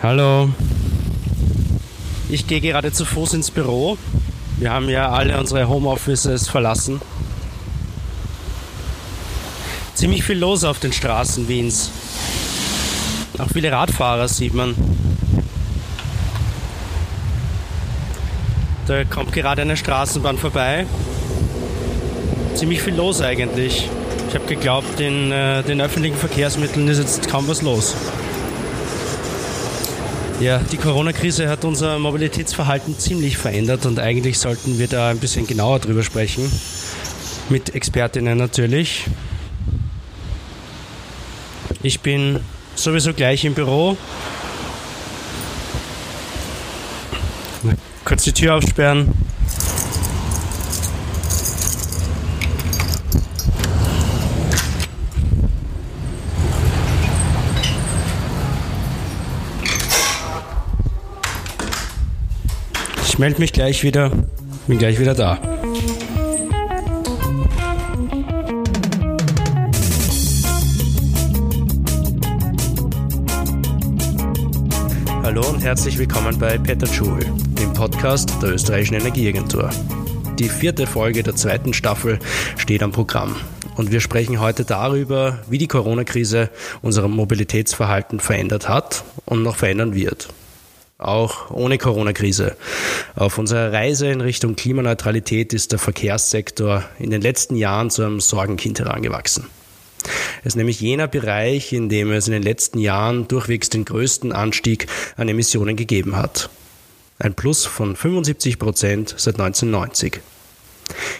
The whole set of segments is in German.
Hallo. Ich gehe gerade zu Fuß ins Büro. Wir haben ja alle unsere Homeoffices verlassen. Ziemlich viel los auf den Straßen Wiens. Auch viele Radfahrer sieht man. Da kommt gerade eine Straßenbahn vorbei. Ziemlich viel los eigentlich. Ich habe geglaubt, in äh, den öffentlichen Verkehrsmitteln ist jetzt kaum was los. Ja, die Corona-Krise hat unser Mobilitätsverhalten ziemlich verändert und eigentlich sollten wir da ein bisschen genauer drüber sprechen. Mit Expertinnen natürlich. Ich bin sowieso gleich im Büro. Kurz die Tür aufsperren. Ich melde mich gleich wieder. Bin gleich wieder da. Hallo und herzlich willkommen bei Peter Schul, dem Podcast der Österreichischen Energieagentur. Die vierte Folge der zweiten Staffel steht am Programm. Und wir sprechen heute darüber, wie die Corona-Krise unser Mobilitätsverhalten verändert hat und noch verändern wird auch ohne Corona-Krise. Auf unserer Reise in Richtung Klimaneutralität ist der Verkehrssektor in den letzten Jahren zu einem Sorgenkind herangewachsen. Es ist nämlich jener Bereich, in dem es in den letzten Jahren durchwegs den größten Anstieg an Emissionen gegeben hat. Ein Plus von 75 Prozent seit 1990.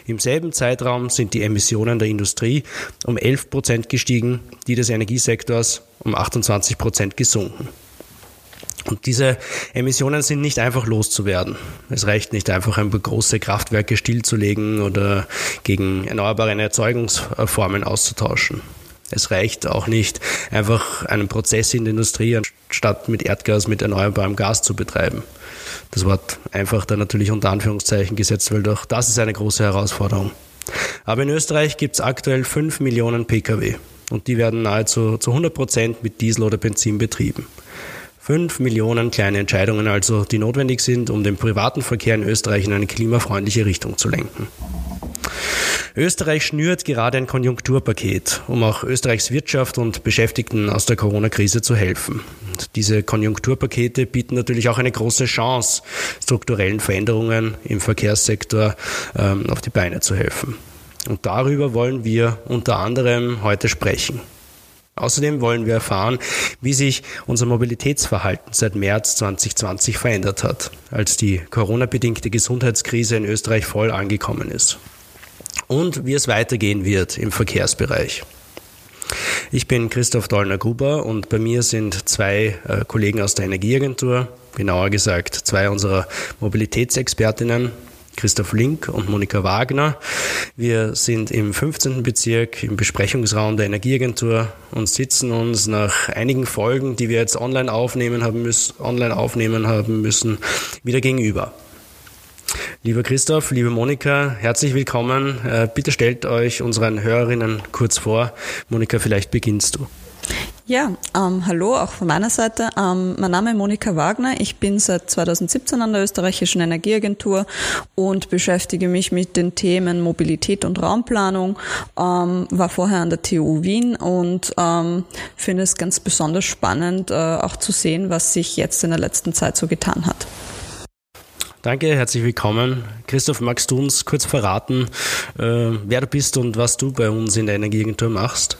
Im selben Zeitraum sind die Emissionen der Industrie um 11 Prozent gestiegen, die des Energiesektors um 28 Prozent gesunken. Und diese Emissionen sind nicht einfach loszuwerden. Es reicht nicht einfach, ein paar große Kraftwerke stillzulegen oder gegen erneuerbare Erzeugungsformen auszutauschen. Es reicht auch nicht, einfach einen Prozess in der Industrie anstatt mit Erdgas mit erneuerbarem Gas zu betreiben. Das Wort einfach da natürlich unter Anführungszeichen gesetzt, weil doch das ist eine große Herausforderung. Aber in Österreich gibt es aktuell 5 Millionen Pkw und die werden nahezu zu 100 Prozent mit Diesel oder Benzin betrieben. Fünf Millionen kleine Entscheidungen also, die notwendig sind, um den privaten Verkehr in Österreich in eine klimafreundliche Richtung zu lenken. Österreich schnürt gerade ein Konjunkturpaket, um auch Österreichs Wirtschaft und Beschäftigten aus der Corona-Krise zu helfen. Und diese Konjunkturpakete bieten natürlich auch eine große Chance, strukturellen Veränderungen im Verkehrssektor ähm, auf die Beine zu helfen. Und darüber wollen wir unter anderem heute sprechen. Außerdem wollen wir erfahren, wie sich unser Mobilitätsverhalten seit März 2020 verändert hat, als die Corona-bedingte Gesundheitskrise in Österreich voll angekommen ist. Und wie es weitergehen wird im Verkehrsbereich. Ich bin Christoph Dollner-Gruber und bei mir sind zwei äh, Kollegen aus der Energieagentur, genauer gesagt zwei unserer Mobilitätsexpertinnen, Christoph Link und Monika Wagner. Wir sind im 15. Bezirk im Besprechungsraum der Energieagentur und sitzen uns nach einigen Folgen, die wir jetzt online aufnehmen haben müssen, online aufnehmen haben müssen, wieder gegenüber. Lieber Christoph, liebe Monika, herzlich willkommen. Äh, bitte stellt euch unseren Hörerinnen kurz vor. Monika, vielleicht beginnst du. Ja, ähm, hallo auch von meiner Seite. Ähm, mein Name ist Monika Wagner. Ich bin seit 2017 an der österreichischen Energieagentur und beschäftige mich mit den Themen Mobilität und Raumplanung. Ähm, war vorher an der TU Wien und ähm, finde es ganz besonders spannend, äh, auch zu sehen, was sich jetzt in der letzten Zeit so getan hat. Danke, herzlich willkommen. Christoph, magst du uns kurz verraten, äh, wer du bist und was du bei uns in der Energieagentur machst?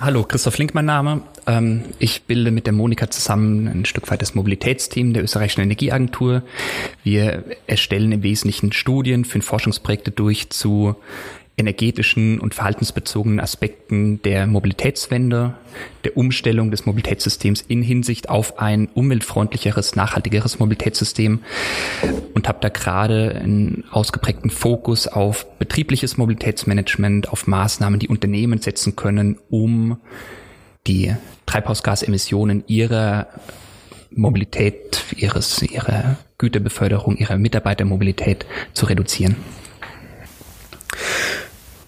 Hallo, Christoph Link mein Name. Ähm, ich bilde mit der Monika zusammen ein Stück weit das Mobilitätsteam der österreichischen Energieagentur. Wir erstellen im Wesentlichen Studien, führen Forschungsprojekte durch zu energetischen und verhaltensbezogenen Aspekten der Mobilitätswende, der Umstellung des Mobilitätssystems in Hinsicht auf ein umweltfreundlicheres, nachhaltigeres Mobilitätssystem und habe da gerade einen ausgeprägten Fokus auf betriebliches Mobilitätsmanagement, auf Maßnahmen, die Unternehmen setzen können, um die Treibhausgasemissionen ihrer Mobilität, ihres, ihrer Güterbeförderung, ihrer Mitarbeitermobilität zu reduzieren.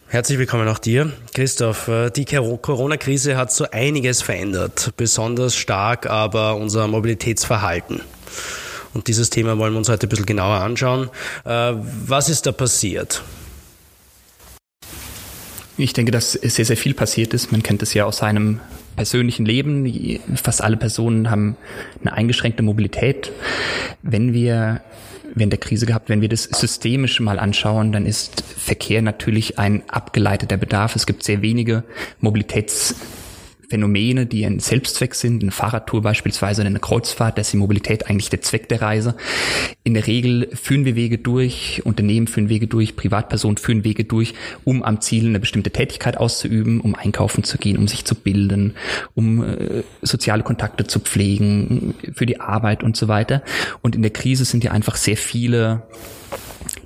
Herzlich willkommen auch dir, Christoph. Die Corona-Krise hat so einiges verändert, besonders stark aber unser Mobilitätsverhalten. Und dieses Thema wollen wir uns heute ein bisschen genauer anschauen. Äh, was ist da passiert? Ich denke, dass sehr, sehr viel passiert ist. Man kennt es ja aus seinem persönlichen Leben. Fast alle Personen haben eine eingeschränkte Mobilität. Wenn wir während der Krise gehabt, wenn wir das systemisch mal anschauen, dann ist Verkehr natürlich ein abgeleiteter Bedarf. Es gibt sehr wenige Mobilitäts Phänomene, die ein Selbstzweck sind, eine Fahrradtour beispielsweise eine Kreuzfahrt, da ist die Mobilität eigentlich der Zweck der Reise. In der Regel führen wir Wege durch, Unternehmen führen Wege durch, Privatpersonen führen Wege durch, um am Ziel eine bestimmte Tätigkeit auszuüben, um einkaufen zu gehen, um sich zu bilden, um äh, soziale Kontakte zu pflegen, für die Arbeit und so weiter. Und in der Krise sind ja einfach sehr viele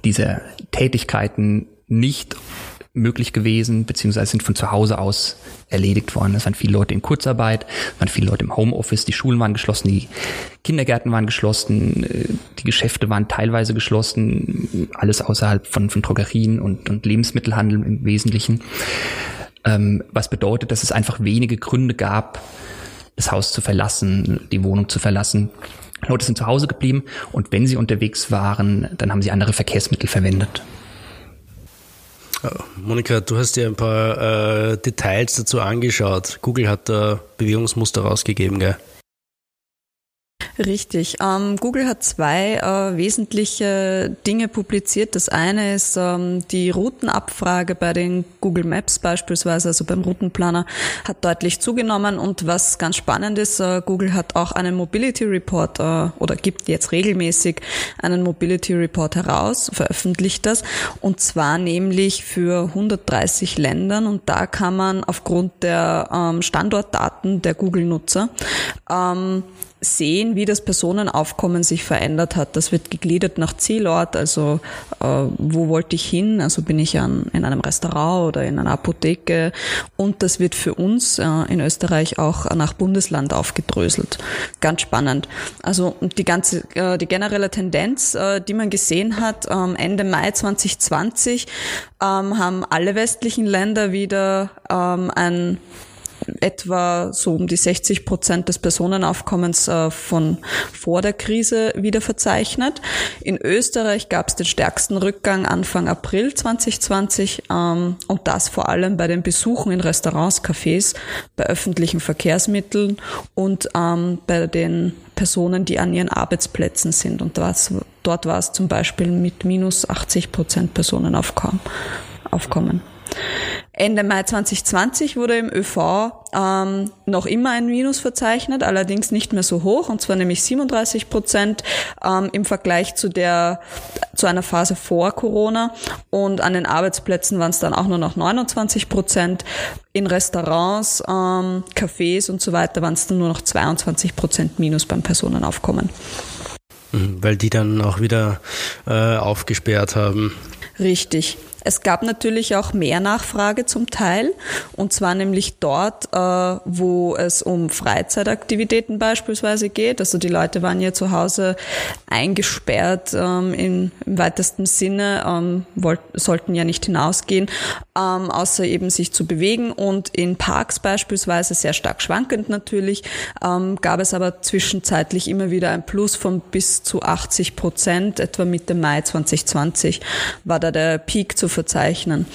dieser Tätigkeiten nicht möglich gewesen, beziehungsweise sind von zu Hause aus erledigt worden. Es waren viele Leute in Kurzarbeit, es waren viele Leute im Homeoffice, die Schulen waren geschlossen, die Kindergärten waren geschlossen, äh, die Geschäfte waren teilweise geschlossen, alles außerhalb von, von Drogerien und, und Lebensmittelhandel im Wesentlichen. Ähm, was bedeutet, dass es einfach wenige Gründe gab, das Haus zu verlassen, die Wohnung zu verlassen. Leute sind zu Hause geblieben und wenn sie unterwegs waren, dann haben sie andere Verkehrsmittel verwendet. Monika, du hast dir ein paar äh, Details dazu angeschaut. Google hat da Bewegungsmuster rausgegeben, gell? Richtig. Ähm, Google hat zwei äh, wesentliche Dinge publiziert. Das eine ist ähm, die Routenabfrage bei den Google Maps beispielsweise, also beim Routenplaner, hat deutlich zugenommen. Und was ganz spannend ist, äh, Google hat auch einen Mobility Report äh, oder gibt jetzt regelmäßig einen Mobility Report heraus, veröffentlicht das. Und zwar nämlich für 130 Ländern. Und da kann man aufgrund der ähm, Standortdaten der Google-Nutzer ähm, sehen, wie das Personenaufkommen sich verändert hat. Das wird gegliedert nach Zielort, also äh, wo wollte ich hin, also bin ich an, in einem Restaurant oder in einer Apotheke und das wird für uns äh, in Österreich auch nach Bundesland aufgedröselt. Ganz spannend. Also die ganze, äh, die generelle Tendenz, äh, die man gesehen hat, ähm, Ende Mai 2020 ähm, haben alle westlichen Länder wieder ähm, ein etwa so um die 60 Prozent des Personenaufkommens äh, von vor der Krise wieder verzeichnet. In Österreich gab es den stärksten Rückgang Anfang April 2020 ähm, und das vor allem bei den Besuchen in Restaurants, Cafés, bei öffentlichen Verkehrsmitteln und ähm, bei den Personen, die an ihren Arbeitsplätzen sind. Und das, dort war es zum Beispiel mit minus 80 Prozent Personenaufkommen. Aufkommen. Ende Mai 2020 wurde im ÖV ähm, noch immer ein Minus verzeichnet, allerdings nicht mehr so hoch, und zwar nämlich 37 Prozent ähm, im Vergleich zu der zu einer Phase vor Corona. Und an den Arbeitsplätzen waren es dann auch nur noch 29 Prozent. In Restaurants, ähm, Cafés und so weiter waren es dann nur noch 22 Prozent Minus beim Personenaufkommen. Mhm, weil die dann auch wieder äh, aufgesperrt haben. Richtig. Es gab natürlich auch mehr Nachfrage zum Teil, und zwar nämlich dort, äh, wo es um Freizeitaktivitäten beispielsweise geht. Also die Leute waren ja zu Hause eingesperrt ähm, im weitesten Sinne, ähm, sollten ja nicht hinausgehen, ähm, außer eben sich zu bewegen. Und in Parks beispielsweise, sehr stark schwankend natürlich, gab es aber zwischenzeitlich immer wieder ein Plus von bis zu 80 Prozent. Etwa Mitte Mai 2020 war da der Peak zu verzeichnen.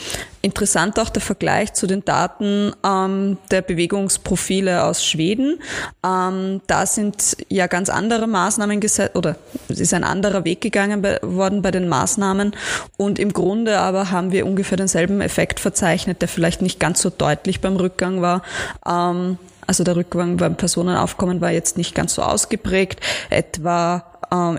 Interessant auch der Vergleich zu den Daten ähm, der Bewegungsprofile aus Schweden. Ähm, da sind ja ganz andere Maßnahmen gesetzt oder es ist ein anderer Weg gegangen bei, worden bei den Maßnahmen und im Grunde aber haben wir ungefähr denselben Effekt verzeichnet, der vielleicht nicht ganz so deutlich beim Rückgang war. Ähm, also der Rückgang beim Personenaufkommen war jetzt nicht ganz so ausgeprägt. Etwa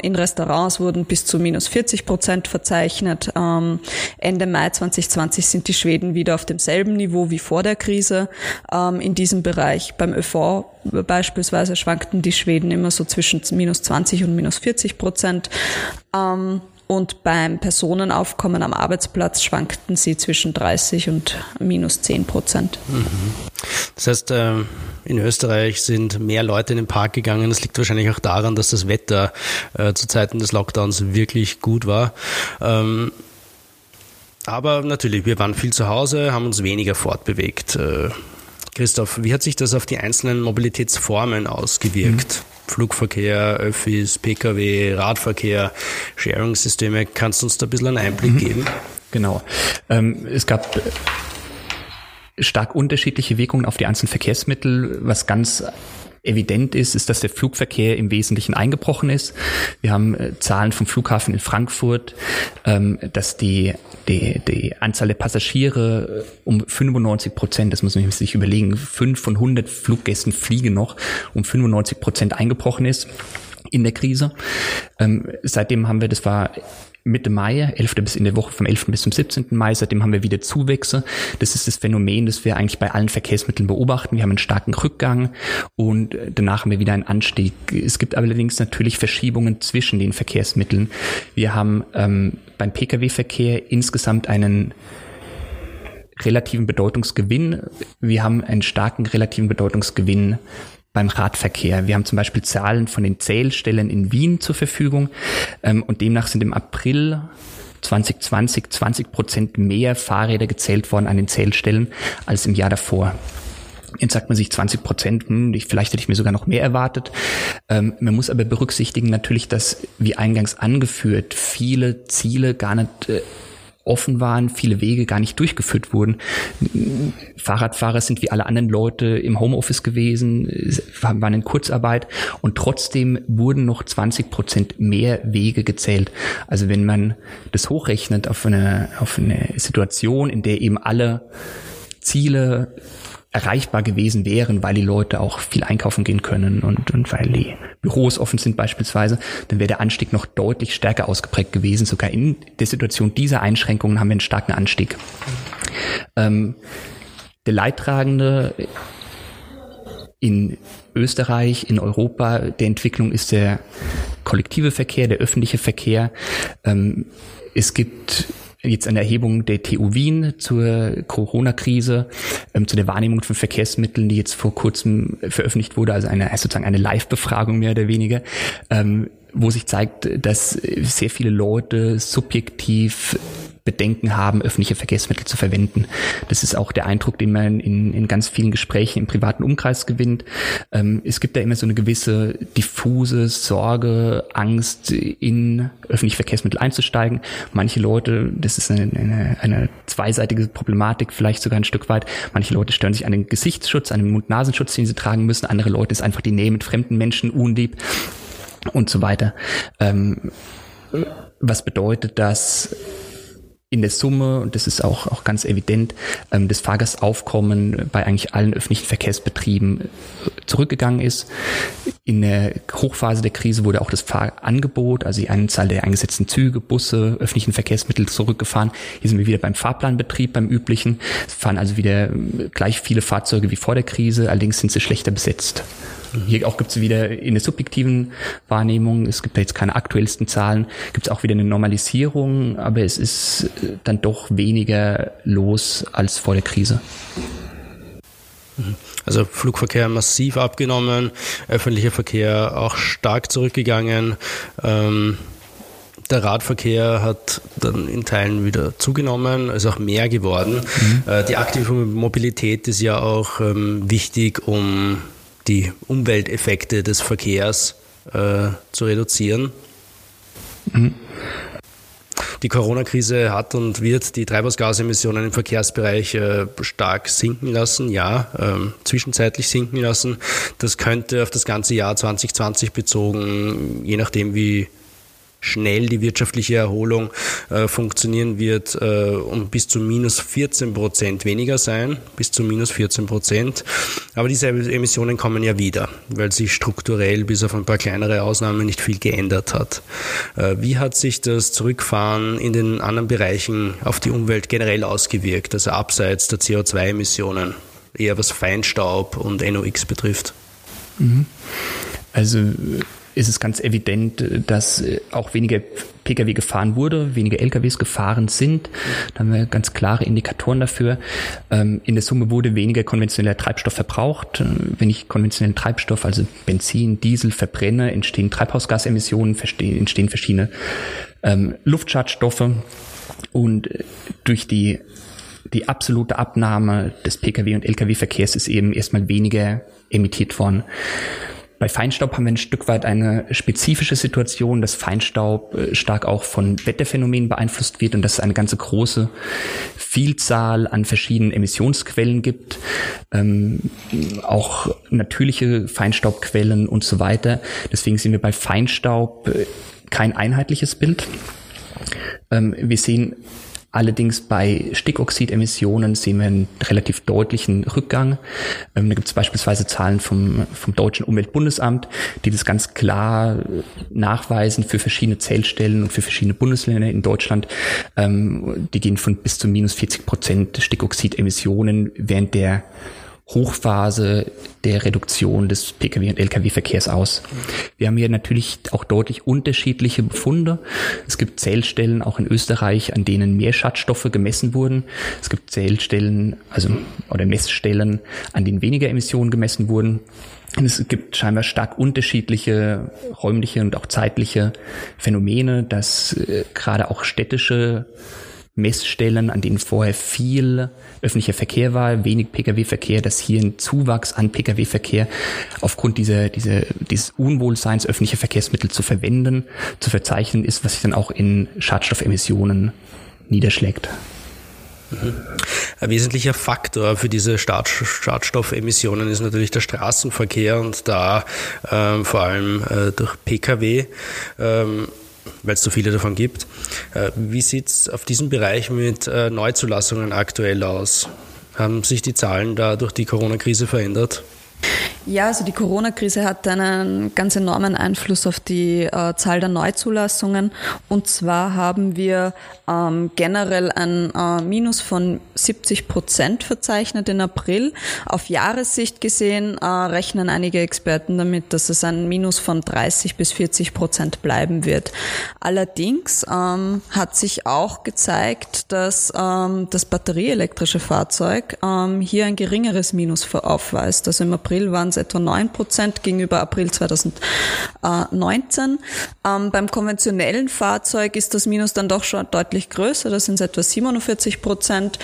in Restaurants wurden bis zu minus 40 Prozent verzeichnet. Ähm, Ende Mai 2020 sind die Schweden wieder auf demselben Niveau wie vor der Krise ähm, in diesem Bereich. Beim ÖV beispielsweise schwankten die Schweden immer so zwischen minus 20 und minus 40 Prozent. Und beim Personenaufkommen am Arbeitsplatz schwankten sie zwischen 30 und minus 10 Prozent. Mhm. Das heißt, ähm, in Österreich sind mehr Leute in den Park gegangen. Das liegt wahrscheinlich auch daran, dass das Wetter äh, zu Zeiten des Lockdowns wirklich gut war. Ähm, Aber natürlich, wir waren viel zu Hause, haben uns weniger fortbewegt. Äh, Christoph, wie hat sich das auf die einzelnen Mobilitätsformen ausgewirkt? Mhm. Flugverkehr, Öffis, Pkw, Radverkehr, Sharing-Systeme. Kannst du uns da ein bisschen einen Einblick mhm. geben? Genau. Ähm, es gab stark unterschiedliche Wirkungen auf die einzelnen Verkehrsmittel, was ganz evident ist, ist, dass der Flugverkehr im Wesentlichen eingebrochen ist. Wir haben äh, Zahlen vom Flughafen in Frankfurt, ähm, dass die, die, die Anzahl der Passagiere äh, um 95 Prozent, das muss man sich überlegen, fünf von 100 Fluggästen fliegen noch, um 95 Prozent eingebrochen ist in der Krise. Ähm, seitdem haben wir, das war Mitte Mai, 11. bis in der Woche vom 11. bis zum 17. Mai, seitdem haben wir wieder Zuwächse. Das ist das Phänomen, das wir eigentlich bei allen Verkehrsmitteln beobachten. Wir haben einen starken Rückgang und danach haben wir wieder einen Anstieg. Es gibt allerdings natürlich Verschiebungen zwischen den Verkehrsmitteln. Wir haben ähm, beim Pkw-Verkehr insgesamt einen relativen Bedeutungsgewinn. Wir haben einen starken relativen Bedeutungsgewinn beim Radverkehr. Wir haben zum Beispiel Zahlen von den Zählstellen in Wien zur Verfügung ähm, und demnach sind im April 2020 20 Prozent mehr Fahrräder gezählt worden an den Zählstellen als im Jahr davor. Jetzt sagt man sich 20 Prozent, hm, vielleicht hätte ich mir sogar noch mehr erwartet. Ähm, man muss aber berücksichtigen natürlich, dass, wie eingangs angeführt, viele Ziele gar nicht äh, offen waren, viele Wege gar nicht durchgeführt wurden. Fahrradfahrer sind wie alle anderen Leute im Homeoffice gewesen, waren in Kurzarbeit und trotzdem wurden noch 20 Prozent mehr Wege gezählt. Also wenn man das hochrechnet auf eine, auf eine Situation, in der eben alle Ziele erreichbar gewesen wären, weil die Leute auch viel einkaufen gehen können und, und weil die Büros offen sind beispielsweise, dann wäre der Anstieg noch deutlich stärker ausgeprägt gewesen. Sogar in der Situation dieser Einschränkungen haben wir einen starken Anstieg. Ähm, der Leidtragende in Österreich, in Europa der Entwicklung ist der kollektive Verkehr, der öffentliche Verkehr. Ähm, es gibt jetzt eine Erhebung der TU Wien zur Corona-Krise, ähm, zu der Wahrnehmung von Verkehrsmitteln, die jetzt vor kurzem veröffentlicht wurde, also eine sozusagen eine Live-Befragung mehr oder weniger, ähm, wo sich zeigt, dass sehr viele Leute subjektiv Bedenken haben, öffentliche Verkehrsmittel zu verwenden. Das ist auch der Eindruck, den man in, in ganz vielen Gesprächen im privaten Umkreis gewinnt. Ähm, es gibt da immer so eine gewisse diffuse Sorge, Angst, in öffentliche Verkehrsmittel einzusteigen. Manche Leute, das ist eine, eine, eine zweiseitige Problematik, vielleicht sogar ein Stück weit. Manche Leute stören sich an den Gesichtsschutz, an den Mund-Nasenschutz, den sie tragen müssen. Andere Leute ist einfach die Nähe mit fremden Menschen unlieb und so weiter. Ähm, was bedeutet das in der Summe, und das ist auch, auch ganz evident, ähm, das Fahrgastaufkommen bei eigentlich allen öffentlichen Verkehrsbetrieben äh, zurückgegangen ist. In der Hochphase der Krise wurde auch das Fahrangebot, also die Anzahl der eingesetzten Züge, Busse, öffentlichen Verkehrsmittel zurückgefahren. Hier sind wir wieder beim Fahrplanbetrieb, beim üblichen. Es fahren also wieder äh, gleich viele Fahrzeuge wie vor der Krise, allerdings sind sie schlechter besetzt. Hier auch gibt es wieder in der subjektiven Wahrnehmung, es gibt da jetzt keine aktuellsten Zahlen, gibt es auch wieder eine Normalisierung, aber es ist äh, dann doch weniger los als vor der Krise. Also Flugverkehr massiv abgenommen, öffentlicher Verkehr auch stark zurückgegangen. Ähm, der Radverkehr hat dann in Teilen wieder zugenommen, ist auch mehr geworden. Mhm. Äh, die aktive Mobilität ist ja auch ähm, wichtig, um die Umwelteffekte des Verkehrs äh, zu reduzieren. Mhm. Die Corona-Krise hat und wird die Treibhausgasemissionen im Verkehrsbereich äh, stark sinken lassen, ja, ähm, zwischenzeitlich sinken lassen. Das könnte auf das ganze Jahr 2020 bezogen, je nachdem wie schnell die wirtschaftliche Erholung äh, funktionieren wird, äh, um bis zu minus 14 Prozent weniger sein, bis zu minus 14 Prozent. Aber diese Emissionen kommen ja wieder, weil sich strukturell bis auf ein paar kleinere Ausnahmen nicht viel geändert hat. Äh, wie hat sich das Zurückfahren in den anderen Bereichen auf die Umwelt generell ausgewirkt, also abseits der CO2-Emissionen, eher was Feinstaub und NOx betrifft? Mhm. Also ist es ganz evident, dass auch weniger Pkw gefahren wurde, weniger LKWs gefahren sind. Da haben wir ganz klare Indikatoren dafür. Ähm, in der Summe wurde weniger konventioneller Treibstoff verbraucht. Wenn ich konventionellen Treibstoff, also Benzin, Diesel verbrenne, entstehen Treibhausgasemissionen, entstehen verschiedene ähm, Luftschadstoffe Und durch die, die absolute Abnahme des Pkw- und Lkw-Verkehrs ist eben erstmal weniger emittiert worden. Bei Feinstaub haben wir ein Stück weit eine spezifische Situation, dass Feinstaub äh, stark auch von Wetterphänomenen beeinflusst wird und dass es eine ganze große Vielzahl an verschiedenen Emissionsquellen gibt, ähm, auch natürliche Feinstaubquellen und so weiter. Deswegen sehen wir bei Feinstaub äh, kein einheitliches Bild. Ähm, wir sehen Allerdings bei Stickoxidemissionen sehen wir einen relativ deutlichen Rückgang. Ähm, da gibt es beispielsweise Zahlen vom, vom Deutschen Umweltbundesamt, die das ganz klar nachweisen für verschiedene Zählstellen und für verschiedene Bundesländer in Deutschland. Ähm, die gehen von bis zu minus 40 Prozent Stickoxidemissionen während der Hochphase der Reduktion des Pkw- und Lkw-Verkehrs aus. Wir haben hier natürlich auch deutlich unterschiedliche Befunde. Es gibt Zählstellen auch in Österreich, an denen mehr Schadstoffe gemessen wurden. Es gibt Zählstellen, also oder Messstellen, an denen weniger Emissionen gemessen wurden. Und es gibt scheinbar stark unterschiedliche räumliche und auch zeitliche Phänomene, dass äh, gerade auch städtische Messstellen, an denen vorher viel öffentlicher Verkehr war, wenig Pkw-Verkehr, dass hier ein Zuwachs an Pkw-Verkehr aufgrund dieser, dieser, dieses Unwohlseins öffentlicher Verkehrsmittel zu verwenden, zu verzeichnen ist, was sich dann auch in Schadstoffemissionen niederschlägt. Ein wesentlicher Faktor für diese Schadstoffemissionen ist natürlich der Straßenverkehr und da ähm, vor allem äh, durch Pkw. Ähm, weil es so viele davon gibt. Äh, wie sieht es auf diesem Bereich mit äh, Neuzulassungen aktuell aus? Haben sich die Zahlen da durch die Corona-Krise verändert? Ja, also die Corona-Krise hat einen ganz enormen Einfluss auf die äh, Zahl der Neuzulassungen. Und zwar haben wir ähm, generell ein äh, Minus von 70 Prozent verzeichnet in April. Auf Jahressicht gesehen äh, rechnen einige Experten damit, dass es ein Minus von 30 bis 40 Prozent bleiben wird. Allerdings ähm, hat sich auch gezeigt, dass ähm, das batterieelektrische Fahrzeug ähm, hier ein geringeres Minus aufweist. Also im April waren etwa 9 Prozent gegenüber April 2019. Ähm, beim konventionellen Fahrzeug ist das Minus dann doch schon deutlich größer, das sind etwa 47 Prozent.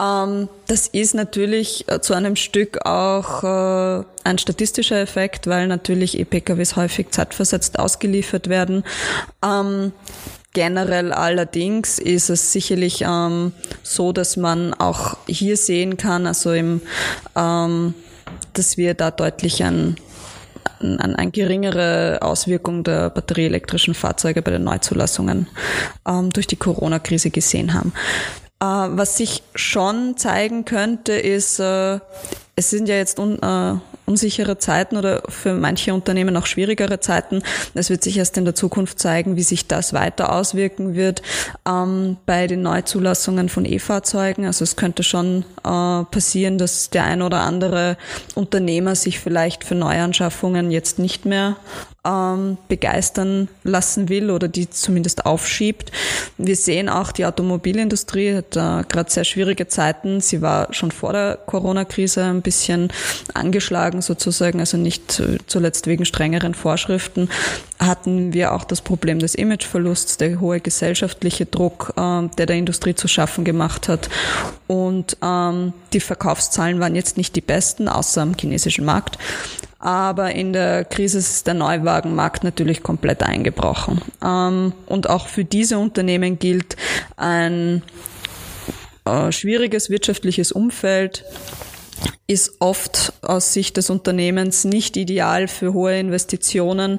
Ähm, das ist natürlich äh, zu einem Stück auch äh, ein statistischer Effekt, weil natürlich E-PKWs häufig zeitversetzt ausgeliefert werden. Ähm, Generell allerdings ist es sicherlich ähm, so, dass man auch hier sehen kann, also im ähm, dass wir da deutlich an an eine geringere Auswirkung der batterieelektrischen Fahrzeuge bei den Neuzulassungen ähm, durch die Corona-Krise gesehen haben. Äh, was sich schon zeigen könnte, ist, äh, es sind ja jetzt un, äh, unsichere Zeiten oder für manche Unternehmen auch schwierigere Zeiten. Es wird sich erst in der Zukunft zeigen, wie sich das weiter auswirken wird ähm, bei den Neuzulassungen von E-Fahrzeugen. Also es könnte schon äh, passieren, dass der ein oder andere Unternehmer sich vielleicht für Neuanschaffungen jetzt nicht mehr ähm, begeistern lassen will oder die zumindest aufschiebt. Wir sehen auch, die Automobilindustrie hat äh, gerade sehr schwierige Zeiten. Sie war schon vor der Corona-Krise ein bisschen angeschlagen sozusagen, also nicht äh, zuletzt wegen strengeren Vorschriften hatten wir auch das Problem des Imageverlusts, der hohe gesellschaftliche Druck, äh, der der Industrie zu schaffen gemacht hat. Und ähm, die Verkaufszahlen waren jetzt nicht die besten, außer am chinesischen Markt. Aber in der Krise ist der Neuwagenmarkt natürlich komplett eingebrochen. Ähm, und auch für diese Unternehmen gilt ein äh, schwieriges wirtschaftliches Umfeld ist oft aus Sicht des Unternehmens nicht ideal für hohe Investitionen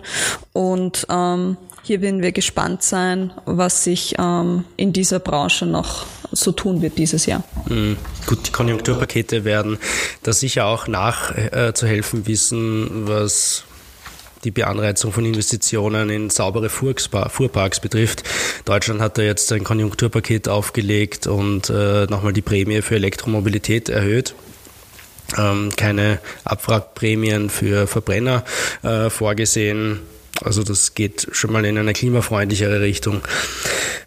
und ähm, hier werden wir gespannt sein, was sich ähm, in dieser Branche noch so tun wird dieses Jahr. Mhm. Gut, die Konjunkturpakete werden da sicher auch nachzuhelfen äh, wissen, was die Beanreizung von Investitionen in saubere Fuhrparks betrifft. Deutschland hat da jetzt ein Konjunkturpaket aufgelegt und äh, nochmal die Prämie für Elektromobilität erhöht. Ähm, keine Abwrackprämien für Verbrenner äh, vorgesehen. Also das geht schon mal in eine klimafreundlichere Richtung.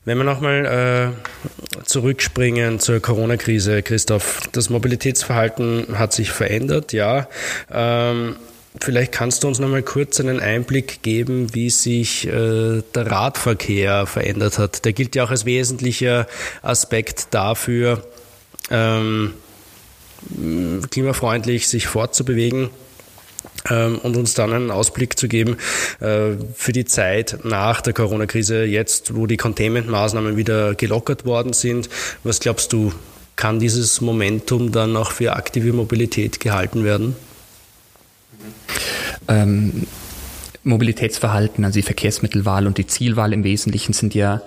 Wenn wir nochmal äh, zurückspringen zur Corona-Krise, Christoph, das Mobilitätsverhalten hat sich verändert, ja. Ähm, Vielleicht kannst du uns noch mal kurz einen Einblick geben, wie sich äh, der Radverkehr verändert hat. Der gilt ja auch als wesentlicher Aspekt dafür, ähm, klimafreundlich sich fortzubewegen und uns dann einen Ausblick zu geben äh, für die Zeit nach der Corona-Krise, jetzt wo die Containment-Maßnahmen wieder gelockert worden sind. Was glaubst du, kann dieses Momentum dann auch für aktive Mobilität gehalten werden? Ähm, Mobilitätsverhalten, also die Verkehrsmittelwahl und die Zielwahl im Wesentlichen sind ja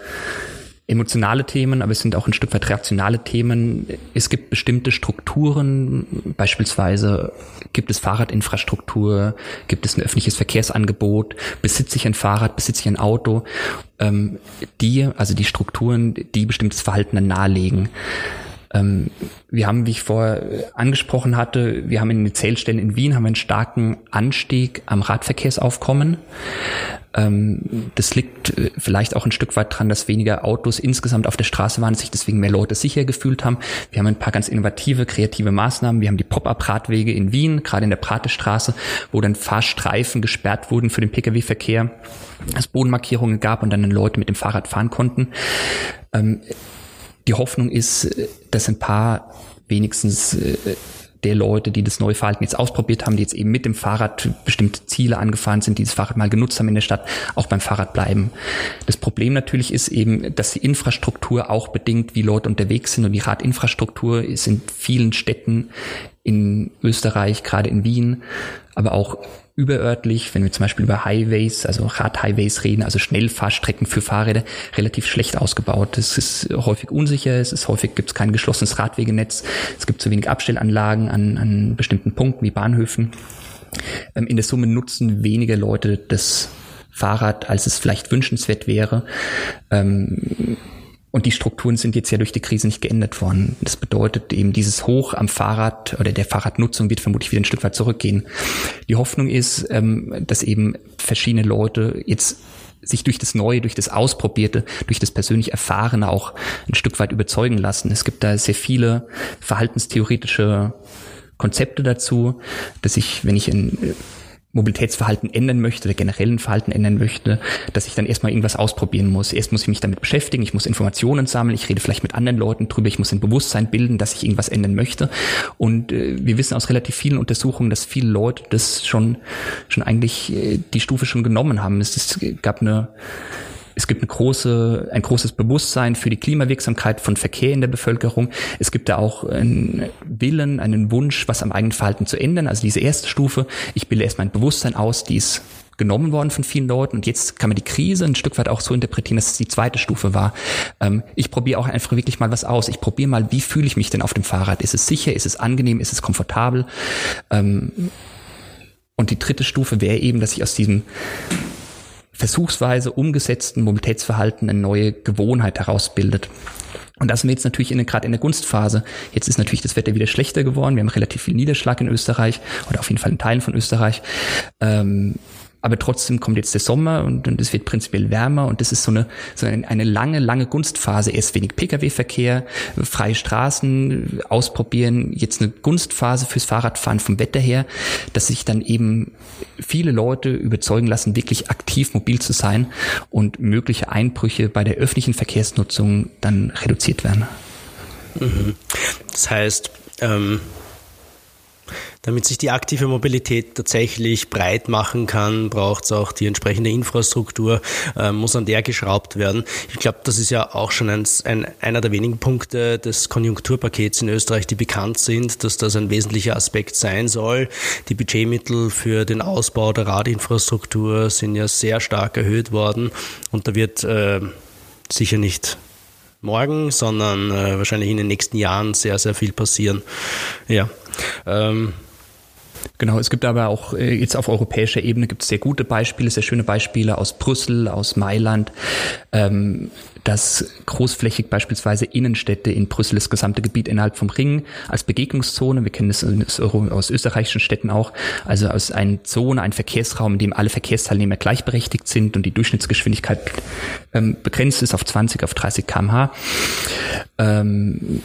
emotionale Themen, aber es sind auch ein Stück weit reaktionale Themen. Es gibt bestimmte Strukturen, beispielsweise gibt es Fahrradinfrastruktur, gibt es ein öffentliches Verkehrsangebot, besitze ich ein Fahrrad, besitze ich ein Auto, ähm, die, also die Strukturen, die bestimmtes Verhalten dann nahelegen. Ähm, wir haben, wie ich vorher angesprochen hatte, wir haben in den Zählstellen in Wien haben einen starken Anstieg am Radverkehrsaufkommen. Ähm, das liegt äh, vielleicht auch ein Stück weit dran, dass weniger Autos insgesamt auf der Straße waren, sich deswegen mehr Leute sicher gefühlt haben. Wir haben ein paar ganz innovative, kreative Maßnahmen. Wir haben die Pop-up-Radwege in Wien, gerade in der Pratestraße, wo dann Fahrstreifen gesperrt wurden für den Pkw-Verkehr, es Bodenmarkierungen gab und dann Leute mit dem Fahrrad fahren konnten. Ähm, die Hoffnung ist, dass ein paar wenigstens äh, der Leute, die das neue Verhalten jetzt ausprobiert haben, die jetzt eben mit dem Fahrrad bestimmte Ziele angefahren sind, die das Fahrrad mal genutzt haben in der Stadt, auch beim Fahrrad bleiben. Das Problem natürlich ist eben, dass die Infrastruktur auch bedingt, wie Leute unterwegs sind und die Radinfrastruktur ist in vielen Städten in Österreich, gerade in Wien, aber auch überörtlich, wenn wir zum Beispiel über Highways, also Radhighways reden, also Schnellfahrstrecken für Fahrräder, relativ schlecht ausgebaut. Es ist häufig unsicher, es ist häufig gibt es kein geschlossenes Radwegenetz, es gibt zu wenig Abstellanlagen an, an bestimmten Punkten wie Bahnhöfen. Ähm, in der Summe nutzen weniger Leute das Fahrrad, als es vielleicht wünschenswert wäre. Ähm, und die Strukturen sind jetzt ja durch die Krise nicht geändert worden. Das bedeutet eben, dieses Hoch am Fahrrad oder der Fahrradnutzung wird vermutlich wieder ein Stück weit zurückgehen. Die Hoffnung ist, ähm, dass eben verschiedene Leute jetzt sich durch das Neue, durch das Ausprobierte, durch das persönlich Erfahrene auch ein Stück weit überzeugen lassen. Es gibt da sehr viele verhaltenstheoretische Konzepte dazu, dass ich, wenn ich in Mobilitätsverhalten ändern möchte oder generellen Verhalten ändern möchte, dass ich dann erstmal irgendwas ausprobieren muss. Erst muss ich mich damit beschäftigen, ich muss Informationen sammeln, ich rede vielleicht mit anderen Leuten drüber, ich muss ein Bewusstsein bilden, dass ich irgendwas ändern möchte. Und äh, wir wissen aus relativ vielen Untersuchungen, dass viele Leute das schon, schon eigentlich äh, die Stufe schon genommen haben. Es, es gab eine es gibt eine große, ein großes Bewusstsein für die Klimawirksamkeit von Verkehr in der Bevölkerung. Es gibt da auch einen Willen, einen Wunsch, was am eigenen Verhalten zu ändern. Also diese erste Stufe, ich bilde erstmal ein Bewusstsein aus, die ist genommen worden von vielen Leuten und jetzt kann man die Krise ein Stück weit auch so interpretieren, dass es die zweite Stufe war. Ähm, ich probiere auch einfach wirklich mal was aus. Ich probiere mal, wie fühle ich mich denn auf dem Fahrrad? Ist es sicher? Ist es angenehm? Ist es komfortabel? Ähm, und die dritte Stufe wäre eben, dass ich aus diesem versuchsweise umgesetzten Mobilitätsverhalten eine neue Gewohnheit herausbildet. Und das sind wir jetzt natürlich in, gerade in der Gunstphase. Jetzt ist natürlich das Wetter wieder schlechter geworden. Wir haben relativ viel Niederschlag in Österreich oder auf jeden Fall in Teilen von Österreich. Ähm, aber trotzdem kommt jetzt der Sommer und, und es wird prinzipiell wärmer und das ist so eine, so eine, eine lange, lange Gunstphase. Erst wenig Pkw-Verkehr, freie Straßen ausprobieren, jetzt eine Gunstphase fürs Fahrradfahren vom Wetter her, dass sich dann eben viele Leute überzeugen lassen, wirklich aktiv mobil zu sein und mögliche Einbrüche bei der öffentlichen Verkehrsnutzung dann reduziert werden. Mhm. Das heißt, ähm damit sich die aktive Mobilität tatsächlich breit machen kann, braucht es auch die entsprechende Infrastruktur, äh, muss an der geschraubt werden. Ich glaube, das ist ja auch schon ein, ein, einer der wenigen Punkte des Konjunkturpakets in Österreich, die bekannt sind, dass das ein wesentlicher Aspekt sein soll. Die Budgetmittel für den Ausbau der Radinfrastruktur sind ja sehr stark erhöht worden und da wird äh, sicher nicht morgen, sondern äh, wahrscheinlich in den nächsten Jahren sehr, sehr viel passieren. Ja. Ähm, Genau, es gibt aber auch äh, jetzt auf europäischer Ebene gibt es sehr gute Beispiele, sehr schöne Beispiele aus Brüssel, aus Mailand, ähm, dass großflächig beispielsweise Innenstädte in Brüssel, das gesamte Gebiet innerhalb vom Ring als Begegnungszone, wir kennen das aus österreichischen Städten auch, also aus einer Zone, ein Verkehrsraum, in dem alle Verkehrsteilnehmer gleichberechtigt sind und die Durchschnittsgeschwindigkeit ähm, begrenzt ist auf 20, auf 30 kmh. Ähm,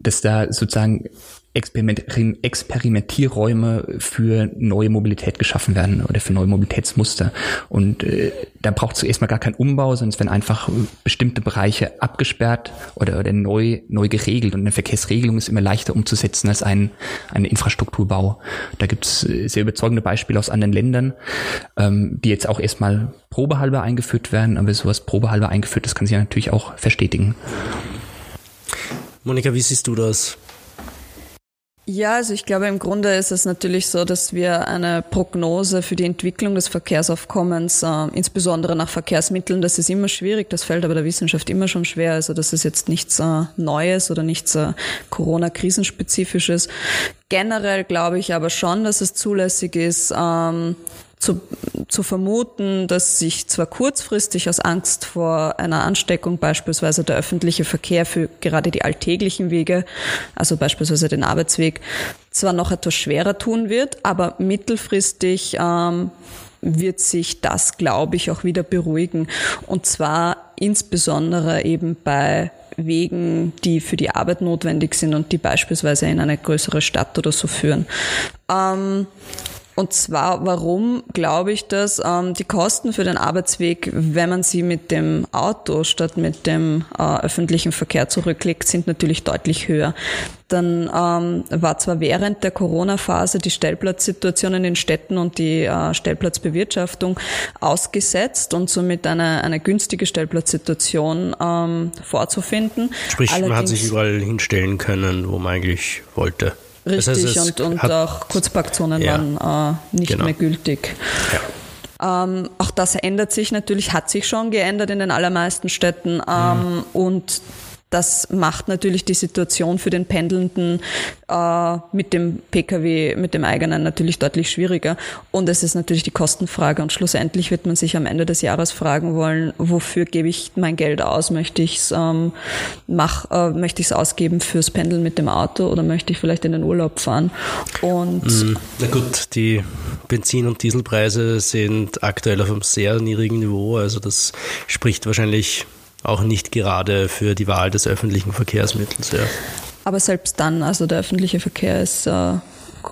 dass da sozusagen Experimentierräume für neue Mobilität geschaffen werden oder für neue Mobilitätsmuster. Und äh, da braucht es zuerst mal gar keinen Umbau, es werden einfach bestimmte Bereiche abgesperrt oder, oder neu, neu geregelt. Und eine Verkehrsregelung ist immer leichter umzusetzen als ein, ein Infrastrukturbau. Da gibt es äh, sehr überzeugende Beispiele aus anderen Ländern, ähm, die jetzt auch erstmal probehalber eingeführt werden, aber sowas probehalber eingeführt, das kann sich ja natürlich auch verstetigen. Monika, wie siehst du das? Ja, also ich glaube, im Grunde ist es natürlich so, dass wir eine Prognose für die Entwicklung des Verkehrsaufkommens, äh, insbesondere nach Verkehrsmitteln, das ist immer schwierig, das fällt aber der Wissenschaft immer schon schwer. Also das ist jetzt nichts äh, Neues oder nichts äh, Corona-Krisenspezifisches. Generell glaube ich aber schon, dass es zulässig ist, ähm, zu, zu vermuten, dass sich zwar kurzfristig aus Angst vor einer Ansteckung beispielsweise der öffentliche Verkehr für gerade die alltäglichen Wege, also beispielsweise den Arbeitsweg, zwar noch etwas schwerer tun wird, aber mittelfristig ähm, wird sich das, glaube ich, auch wieder beruhigen. Und zwar insbesondere eben bei Wegen, die für die Arbeit notwendig sind und die beispielsweise in eine größere Stadt oder so führen. Ähm, und zwar, warum glaube ich das? Ähm, die Kosten für den Arbeitsweg, wenn man sie mit dem Auto statt mit dem äh, öffentlichen Verkehr zurücklegt, sind natürlich deutlich höher. Dann ähm, war zwar während der Corona-Phase die Stellplatzsituation in den Städten und die äh, Stellplatzbewirtschaftung ausgesetzt und somit eine, eine günstige Stellplatzsituation ähm, vorzufinden. Sprich, Allerdings, man hat sich überall hinstellen können, wo man eigentlich wollte. Richtig, das heißt, und, und auch Kurzparkzonen ja, waren äh, nicht genau. mehr gültig. Ja. Ähm, auch das ändert sich natürlich, hat sich schon geändert in den allermeisten Städten. Ähm, mhm. Und das macht natürlich die Situation für den Pendelnden äh, mit dem Pkw, mit dem eigenen natürlich deutlich schwieriger. Und es ist natürlich die Kostenfrage. Und schlussendlich wird man sich am Ende des Jahres fragen wollen, wofür gebe ich mein Geld aus? Möchte ich es ähm, äh, ausgeben fürs Pendeln mit dem Auto oder möchte ich vielleicht in den Urlaub fahren? Und mm, na gut, die Benzin- und Dieselpreise sind aktuell auf einem sehr niedrigen Niveau. Also das spricht wahrscheinlich auch nicht gerade für die Wahl des öffentlichen Verkehrsmittels. Ja. Aber selbst dann, also der öffentliche Verkehr ist äh,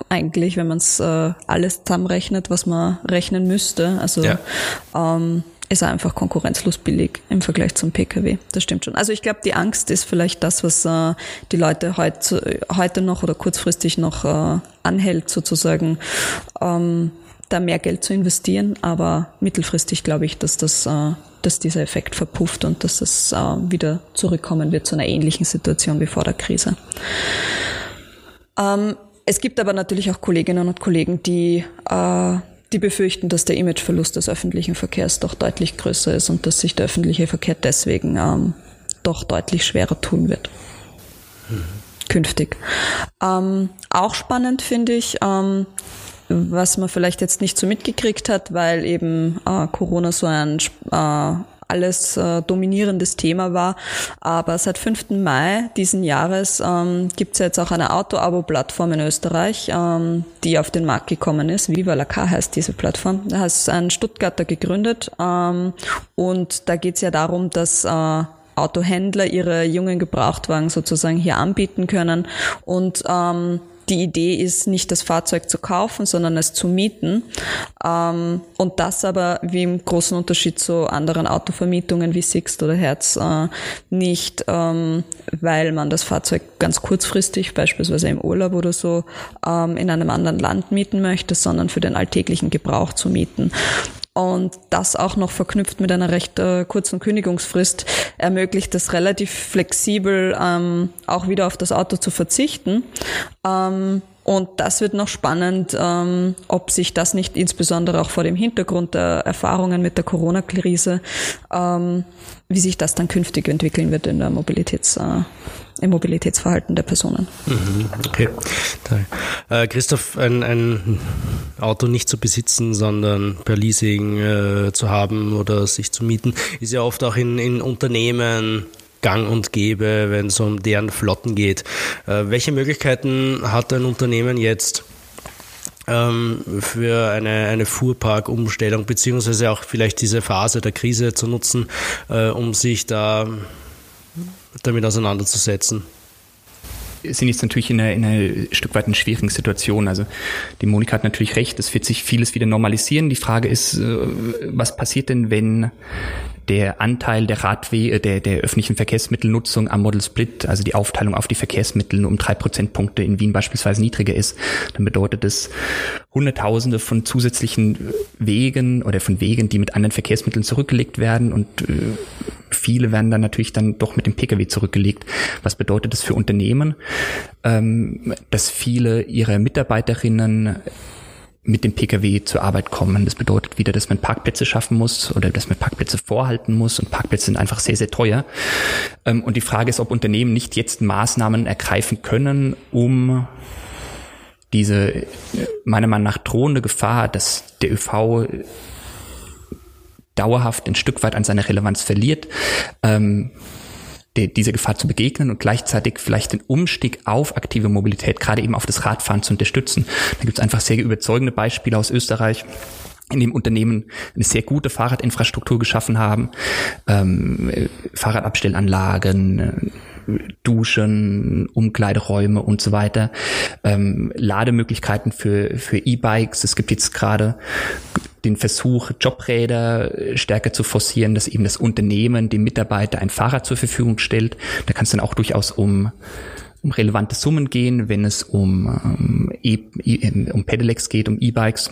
eigentlich, wenn man es äh, alles zusammenrechnet, was man rechnen müsste, also ja. ähm, ist er einfach konkurrenzlos billig im Vergleich zum Pkw. Das stimmt schon. Also ich glaube, die Angst ist vielleicht das, was äh, die Leute heut, heute noch oder kurzfristig noch äh, anhält, sozusagen. Ähm, da mehr Geld zu investieren, aber mittelfristig glaube ich, dass das äh, dass dieser Effekt verpufft und dass es äh, wieder zurückkommen wird zu einer ähnlichen Situation wie vor der Krise. Ähm, es gibt aber natürlich auch Kolleginnen und Kollegen, die äh, die befürchten, dass der Imageverlust des öffentlichen Verkehrs doch deutlich größer ist und dass sich der öffentliche Verkehr deswegen ähm, doch deutlich schwerer tun wird. Mhm. Künftig. Ähm, auch spannend finde ich, ähm, was man vielleicht jetzt nicht so mitgekriegt hat, weil eben äh, Corona so ein äh, alles äh, dominierendes Thema war. Aber seit 5. Mai diesen Jahres ähm, gibt es jetzt auch eine Auto-Abo-Plattform in Österreich, ähm, die auf den Markt gekommen ist. Viva la Car heißt diese Plattform. Da hat ein Stuttgarter gegründet ähm, und da geht es ja darum, dass äh, Autohändler ihre jungen Gebrauchtwagen sozusagen hier anbieten können und ähm, die Idee ist nicht das Fahrzeug zu kaufen, sondern es zu mieten. Ähm, und das aber wie im großen Unterschied zu anderen Autovermietungen wie Sixt oder Herz äh, nicht, ähm, weil man das Fahrzeug ganz kurzfristig, beispielsweise im Urlaub oder so, ähm, in einem anderen Land mieten möchte, sondern für den alltäglichen Gebrauch zu mieten. Und das auch noch verknüpft mit einer recht äh, kurzen Kündigungsfrist ermöglicht es relativ flexibel ähm, auch wieder auf das Auto zu verzichten. Ähm, und das wird noch spannend, ähm, ob sich das nicht insbesondere auch vor dem Hintergrund der Erfahrungen mit der Corona-Krise, ähm, wie sich das dann künftig entwickeln wird in der Mobilitäts, äh, im Mobilitätsverhalten der Personen. Mhm, okay. Äh, Christoph, ein, ein, Auto nicht zu besitzen, sondern per Leasing äh, zu haben oder sich zu mieten, ist ja oft auch in, in Unternehmen gang und gäbe, wenn es um deren Flotten geht. Äh, welche Möglichkeiten hat ein Unternehmen jetzt? Ähm, für eine, eine Fuhrparkumstellung, beziehungsweise auch vielleicht diese Phase der Krise zu nutzen, äh, um sich da damit auseinanderzusetzen? sind jetzt natürlich in einer, in einer Stück weit in schwierigen Situation. Also die Monika hat natürlich recht, es wird sich vieles wieder normalisieren. Die Frage ist, äh, was passiert denn, wenn der Anteil der Radwege, der, der öffentlichen Verkehrsmittelnutzung am Model Split, also die Aufteilung auf die Verkehrsmittel um drei Prozentpunkte in Wien beispielsweise niedriger ist, dann bedeutet es Hunderttausende von zusätzlichen Wegen oder von Wegen, die mit anderen Verkehrsmitteln zurückgelegt werden und äh, viele werden dann natürlich dann doch mit dem Pkw zurückgelegt. Was bedeutet das für Unternehmen? Ähm, dass viele ihrer Mitarbeiterinnen mit dem Pkw zur Arbeit kommen. Das bedeutet wieder, dass man Parkplätze schaffen muss oder dass man Parkplätze vorhalten muss und Parkplätze sind einfach sehr, sehr teuer. Ähm, und die Frage ist, ob Unternehmen nicht jetzt Maßnahmen ergreifen können, um diese meiner Meinung nach drohende Gefahr, dass der ÖV dauerhaft ein Stück weit an seiner Relevanz verliert, ähm, die, dieser Gefahr zu begegnen und gleichzeitig vielleicht den Umstieg auf aktive Mobilität, gerade eben auf das Radfahren zu unterstützen. Da gibt es einfach sehr überzeugende Beispiele aus Österreich in dem Unternehmen eine sehr gute Fahrradinfrastruktur geschaffen haben, ähm, Fahrradabstellanlagen, Duschen, Umkleideräume und so weiter, ähm, Lademöglichkeiten für, für E-Bikes. Es gibt jetzt gerade den Versuch, Jobräder stärker zu forcieren, dass eben das Unternehmen dem Mitarbeiter ein Fahrrad zur Verfügung stellt. Da kann es dann auch durchaus um um relevante Summen gehen, wenn es um, um, e, e um Pedelecs geht, um E-Bikes.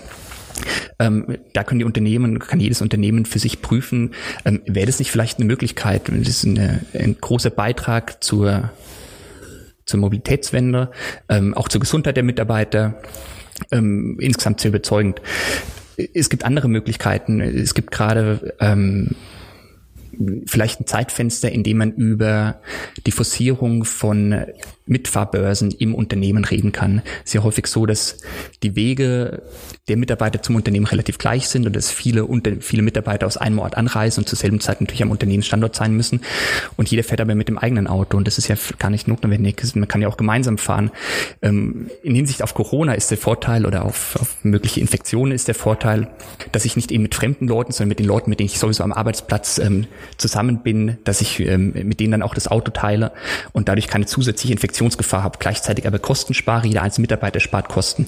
Ähm, da können die Unternehmen, kann jedes Unternehmen für sich prüfen, ähm, wäre das nicht vielleicht eine Möglichkeit, das ist eine, ein großer Beitrag zur, zur Mobilitätswende, ähm, auch zur Gesundheit der Mitarbeiter, ähm, insgesamt sehr überzeugend. Es gibt andere Möglichkeiten. Es gibt gerade ähm, vielleicht ein Zeitfenster, in dem man über die Forcierung von Mitfahrbörsen im Unternehmen reden kann. Sehr häufig so, dass die Wege der Mitarbeiter zum Unternehmen relativ gleich sind und dass viele, viele Mitarbeiter aus einem Ort anreisen und zur selben Zeit natürlich am Unternehmensstandort sein müssen. Und jeder fährt aber mit dem eigenen Auto und das ist ja gar nicht notwendig. Man kann ja auch gemeinsam fahren. Ähm, in Hinsicht auf Corona ist der Vorteil oder auf, auf mögliche Infektionen ist der Vorteil, dass ich nicht eben mit fremden Leuten, sondern mit den Leuten, mit denen ich sowieso am Arbeitsplatz ähm, zusammen bin, dass ich ähm, mit denen dann auch das Auto teile und dadurch keine zusätzliche Infektion Infektionsgefahr habe, gleichzeitig aber Kosten spare, jeder einzelne Mitarbeiter spart Kosten.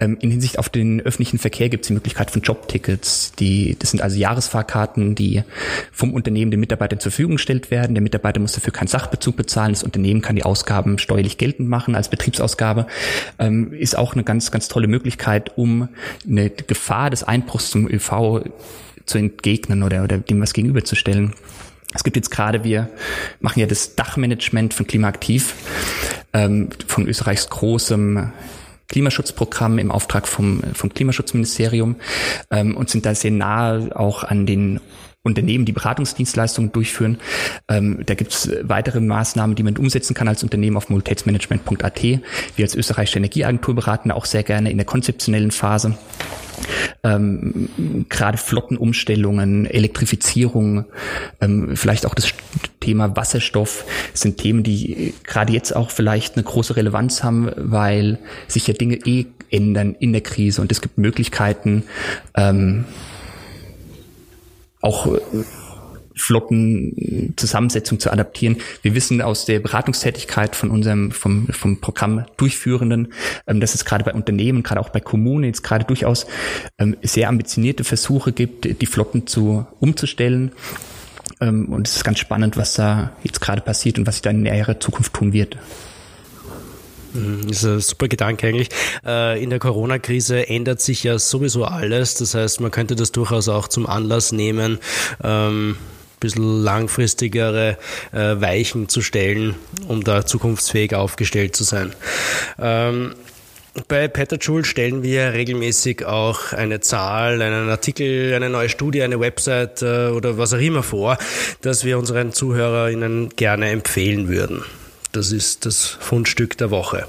Ähm, in Hinsicht auf den öffentlichen Verkehr gibt es die Möglichkeit von Jobtickets, die, das sind also Jahresfahrkarten, die vom Unternehmen den Mitarbeitern zur Verfügung gestellt werden. Der Mitarbeiter muss dafür keinen Sachbezug bezahlen, das Unternehmen kann die Ausgaben steuerlich geltend machen als Betriebsausgabe. Ähm, ist auch eine ganz, ganz tolle Möglichkeit, um eine Gefahr des Einbruchs zum ÖV zu entgegnen oder, oder dem was gegenüberzustellen. Es gibt jetzt gerade, wir machen ja das Dachmanagement von Klimaaktiv, ähm, von Österreichs großem Klimaschutzprogramm im Auftrag vom, vom Klimaschutzministerium ähm, und sind da sehr nahe auch an den Unternehmen, die Beratungsdienstleistungen durchführen. Ähm, da gibt es weitere Maßnahmen, die man umsetzen kann als Unternehmen auf mobilitätsmanagement.at. Wir als österreichische Energieagentur beraten auch sehr gerne in der konzeptionellen Phase ähm, gerade Flottenumstellungen, Elektrifizierung, ähm, vielleicht auch das Thema Wasserstoff sind Themen, die gerade jetzt auch vielleicht eine große Relevanz haben, weil sich ja Dinge eh ändern in der Krise und es gibt Möglichkeiten, ähm, auch Flottenzusammensetzung zu adaptieren. Wir wissen aus der Beratungstätigkeit von unserem vom, vom Programm Durchführenden, ähm, dass es gerade bei Unternehmen, gerade auch bei Kommunen jetzt gerade durchaus ähm, sehr ambitionierte Versuche gibt, die Flotten zu umzustellen. Ähm, und es ist ganz spannend, was da jetzt gerade passiert und was sich da in näherer Zukunft tun wird. Mhm, das ist ein super Gedanke eigentlich. Äh, in der Corona-Krise ändert sich ja sowieso alles. Das heißt, man könnte das durchaus auch zum Anlass nehmen, ähm, bisschen langfristigere äh, Weichen zu stellen, um da zukunftsfähig aufgestellt zu sein. Ähm, bei Petterjoule stellen wir regelmäßig auch eine Zahl, einen Artikel, eine neue Studie, eine Website äh, oder was auch immer vor, das wir unseren ZuhörerInnen gerne empfehlen würden. Das ist das Fundstück der Woche.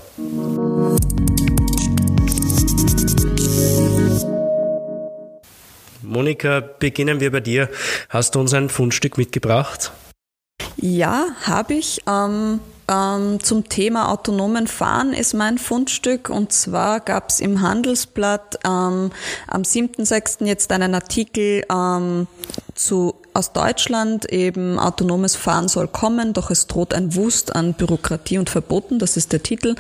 Monika, beginnen wir bei dir. Hast du uns ein Fundstück mitgebracht? Ja, habe ich. Ähm, ähm, zum Thema autonomen Fahren ist mein Fundstück und zwar gab es im Handelsblatt ähm, am 7.6. jetzt einen Artikel ähm, zu aus Deutschland eben autonomes Fahren soll kommen, doch es droht ein Wust an Bürokratie und Verboten. Das ist der Titel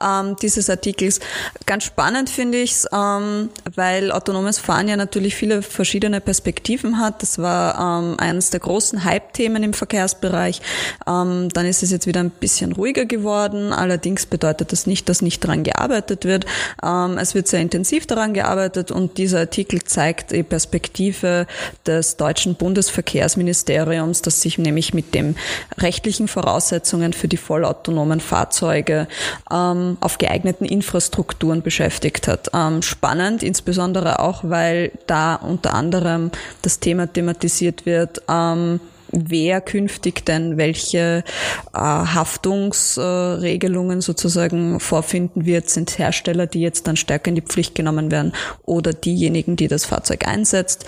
ähm, dieses Artikels. Ganz spannend finde ich es, ähm, weil autonomes Fahren ja natürlich viele verschiedene Perspektiven hat. Das war ähm, eines der großen Hype-Themen im Verkehrsbereich. Ähm, dann ist es jetzt wieder ein bisschen ruhiger geworden. Allerdings bedeutet das nicht, dass nicht daran gearbeitet wird. Ähm, es wird sehr intensiv daran gearbeitet und dieser Artikel zeigt die Perspektive des deutschen Bundesverkehrsministeriums, das sich nämlich mit den rechtlichen Voraussetzungen für die vollautonomen Fahrzeuge ähm, auf geeigneten Infrastrukturen beschäftigt hat. Ähm, spannend, insbesondere auch, weil da unter anderem das Thema thematisiert wird, ähm, wer künftig denn welche äh, Haftungsregelungen sozusagen vorfinden wird, sind Hersteller, die jetzt dann stärker in die Pflicht genommen werden oder diejenigen, die das Fahrzeug einsetzt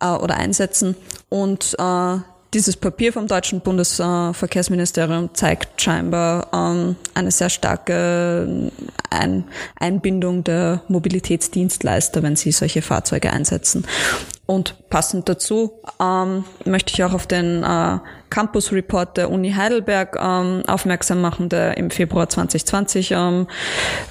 äh, oder einsetzen. Und äh, dieses Papier vom deutschen Bundesverkehrsministerium zeigt scheinbar ähm, eine sehr starke Ein Einbindung der Mobilitätsdienstleister, wenn sie solche Fahrzeuge einsetzen. Und passend dazu ähm, möchte ich auch auf den äh, Campus Report der Uni Heidelberg ähm, aufmerksam machen, der im Februar 2020 ähm,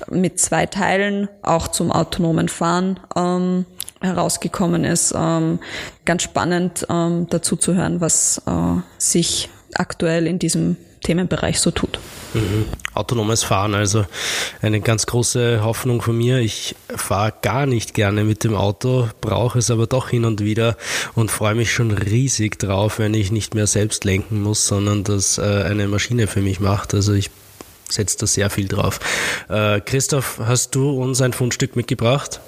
mit zwei Teilen auch zum autonomen Fahren ähm, herausgekommen ist. Ähm, ganz spannend ähm, dazu zu hören, was äh, sich aktuell in diesem Themenbereich so tut. Mhm. Autonomes Fahren, also eine ganz große Hoffnung von mir. Ich fahre gar nicht gerne mit dem Auto, brauche es aber doch hin und wieder und freue mich schon riesig drauf, wenn ich nicht mehr selbst lenken muss, sondern das äh, eine Maschine für mich macht. Also ich setze da sehr viel drauf. Äh, Christoph, hast du uns ein Fundstück mitgebracht?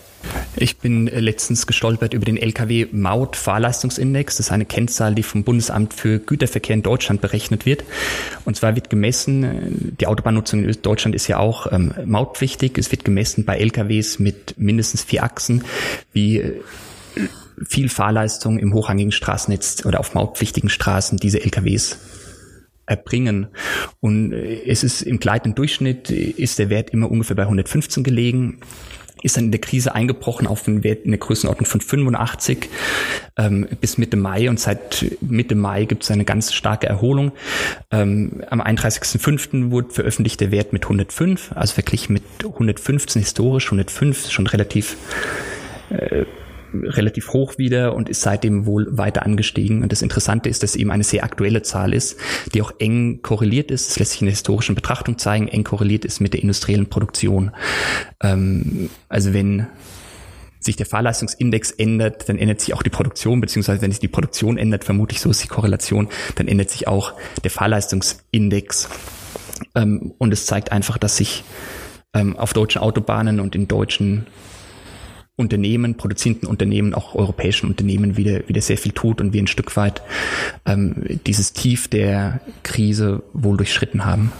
Ich bin äh, letztens gestolpert über den LKW Maut Fahrleistungsindex. Das ist eine Kennzahl, die vom Bundesamt für Güterverkehr in Deutschland berechnet wird. Und zwar wird gemessen, äh, die Autobahnnutzung in Deutschland ist ja auch ähm, mautpflichtig. Es wird gemessen bei LKWs mit mindestens vier Achsen, wie äh, viel Fahrleistung im hochrangigen Straßennetz oder auf mautpflichtigen Straßen diese LKWs erbringen. Und es ist im gleitenden Durchschnitt ist der Wert immer ungefähr bei 115 gelegen ist dann in der Krise eingebrochen auf einen Wert in der Größenordnung von 85 ähm, bis Mitte Mai und seit Mitte Mai gibt es eine ganz starke Erholung. Ähm, am 31.05. wurde veröffentlicht der Wert mit 105, also verglichen mit 115 historisch, 105 schon relativ äh, relativ hoch wieder und ist seitdem wohl weiter angestiegen. Und das Interessante ist, dass eben eine sehr aktuelle Zahl ist, die auch eng korreliert ist. Das lässt sich in der historischen Betrachtung zeigen, eng korreliert ist mit der industriellen Produktion. Ähm, also wenn sich der Fahrleistungsindex ändert, dann ändert sich auch die Produktion, beziehungsweise wenn sich die Produktion ändert, vermutlich so ist die Korrelation, dann ändert sich auch der Fahrleistungsindex. Ähm, und es zeigt einfach, dass sich ähm, auf deutschen Autobahnen und in deutschen Unternehmen, produzierenden Unternehmen, auch europäischen Unternehmen wieder, wieder sehr viel tut und wir ein Stück weit ähm, dieses Tief der Krise wohl durchschritten haben.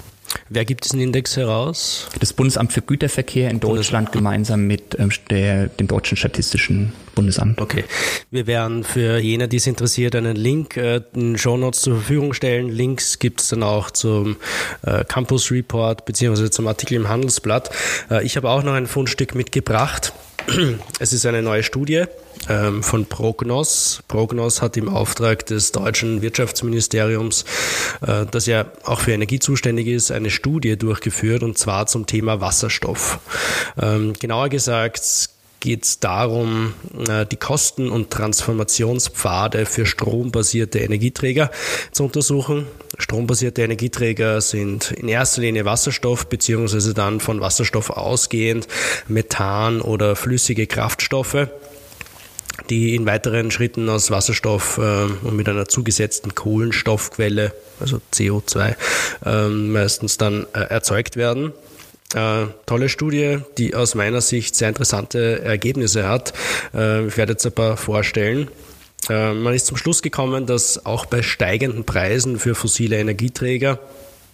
Wer gibt diesen Index heraus? Das Bundesamt für Güterverkehr in Deutschland gemeinsam mit ähm, der, dem Deutschen Statistischen Bundesamt. Okay. Wir werden für jene, die es interessiert, einen Link äh, in Show Notes zur Verfügung stellen. Links gibt es dann auch zum äh, Campus Report beziehungsweise zum Artikel im Handelsblatt. Äh, ich habe auch noch ein Fundstück mitgebracht. Es ist eine neue Studie ähm, von Prognos. Prognos hat im Auftrag des deutschen Wirtschaftsministeriums, äh, das ja auch für Energie zuständig ist, eine Studie durchgeführt und zwar zum Thema Wasserstoff. Ähm, genauer gesagt geht es darum, äh, die Kosten- und Transformationspfade für strombasierte Energieträger zu untersuchen. Strombasierte Energieträger sind in erster Linie Wasserstoff beziehungsweise dann von Wasserstoff ausgehend Methan oder flüssige Kraftstoffe die in weiteren Schritten aus Wasserstoff äh, und mit einer zugesetzten Kohlenstoffquelle, also CO2, äh, meistens dann äh, erzeugt werden. Äh, tolle Studie, die aus meiner Sicht sehr interessante Ergebnisse hat. Äh, ich werde jetzt ein paar vorstellen. Äh, man ist zum Schluss gekommen, dass auch bei steigenden Preisen für fossile Energieträger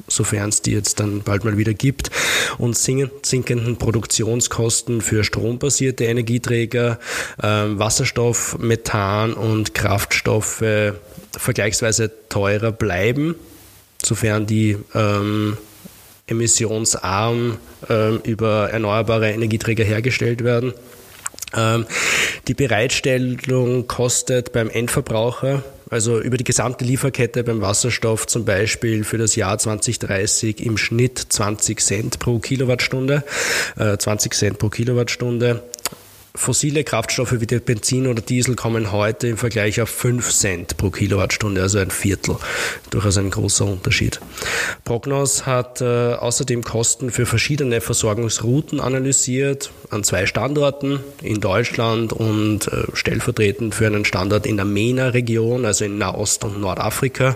sofern es die jetzt dann bald mal wieder gibt, und sinkenden Produktionskosten für strombasierte Energieträger, äh, Wasserstoff, Methan und Kraftstoffe vergleichsweise teurer bleiben, sofern die ähm, emissionsarm äh, über erneuerbare Energieträger hergestellt werden. Ähm, die Bereitstellung kostet beim Endverbraucher also über die gesamte Lieferkette beim Wasserstoff zum Beispiel für das Jahr 2030 im Schnitt 20 Cent pro Kilowattstunde, äh, 20 Cent pro Kilowattstunde. Fossile Kraftstoffe wie der Benzin oder Diesel kommen heute im Vergleich auf 5 Cent pro Kilowattstunde, also ein Viertel. Durchaus ein großer Unterschied. Prognos hat äh, außerdem Kosten für verschiedene Versorgungsrouten analysiert an zwei Standorten in Deutschland und äh, stellvertretend für einen Standort in der MENA-Region, also in Nahost- und Nordafrika.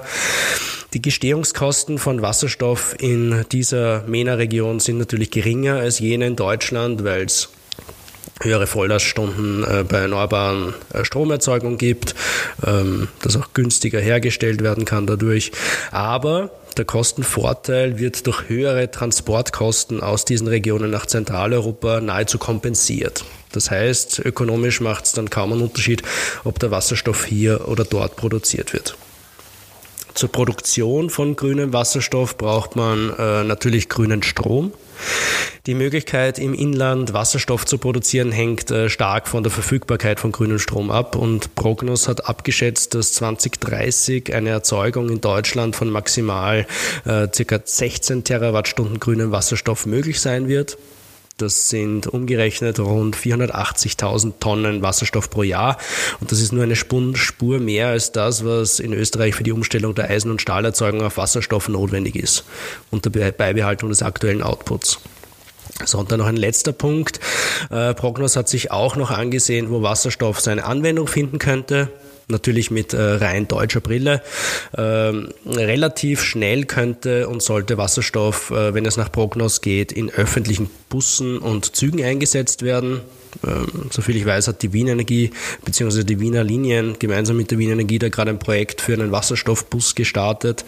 Die Gestehungskosten von Wasserstoff in dieser MENA-Region sind natürlich geringer als jene in Deutschland, weil es höhere Volllaststunden äh, bei erneuerbaren äh, Stromerzeugung gibt, ähm, das auch günstiger hergestellt werden kann dadurch. Aber der Kostenvorteil wird durch höhere Transportkosten aus diesen Regionen nach Zentraleuropa nahezu kompensiert. Das heißt, ökonomisch macht es dann kaum einen Unterschied, ob der Wasserstoff hier oder dort produziert wird. Zur Produktion von grünem Wasserstoff braucht man äh, natürlich grünen Strom. Die Möglichkeit, im Inland Wasserstoff zu produzieren, hängt äh, stark von der Verfügbarkeit von grünem Strom ab. Und Prognos hat abgeschätzt, dass 2030 eine Erzeugung in Deutschland von maximal äh, ca. 16 Terawattstunden grünem Wasserstoff möglich sein wird. Das sind umgerechnet rund 480.000 Tonnen Wasserstoff pro Jahr. Und das ist nur eine Spur mehr als das, was in Österreich für die Umstellung der Eisen- und Stahlerzeugung auf Wasserstoff notwendig ist. Unter Beibehaltung des aktuellen Outputs. So, und dann noch ein letzter Punkt. Äh, Prognos hat sich auch noch angesehen, wo Wasserstoff seine Anwendung finden könnte natürlich mit äh, rein deutscher Brille. Ähm, relativ schnell könnte und sollte Wasserstoff, äh, wenn es nach Prognos geht, in öffentlichen Bussen und Zügen eingesetzt werden. Ähm, soviel ich weiß, hat die Wien Energie bzw. die Wiener Linien gemeinsam mit der Wien Energie da gerade ein Projekt für einen Wasserstoffbus gestartet,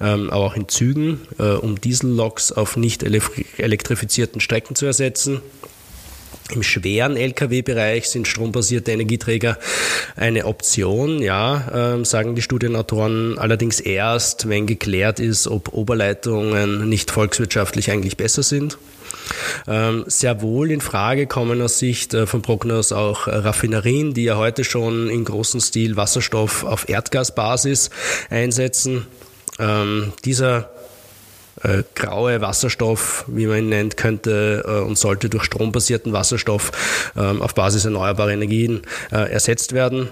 ähm, aber auch in Zügen, äh, um Dieselloks auf nicht elektrifizierten Strecken zu ersetzen. Im schweren Lkw-Bereich sind strombasierte Energieträger eine Option, ja, äh, sagen die Studienautoren, allerdings erst, wenn geklärt ist, ob Oberleitungen nicht volkswirtschaftlich eigentlich besser sind. Ähm, sehr wohl in Frage kommen aus Sicht äh, von Prognos auch Raffinerien, die ja heute schon in großem Stil Wasserstoff auf Erdgasbasis einsetzen. Ähm, dieser äh, graue Wasserstoff, wie man ihn nennt, könnte äh, und sollte durch strombasierten Wasserstoff äh, auf Basis erneuerbarer Energien äh, ersetzt werden.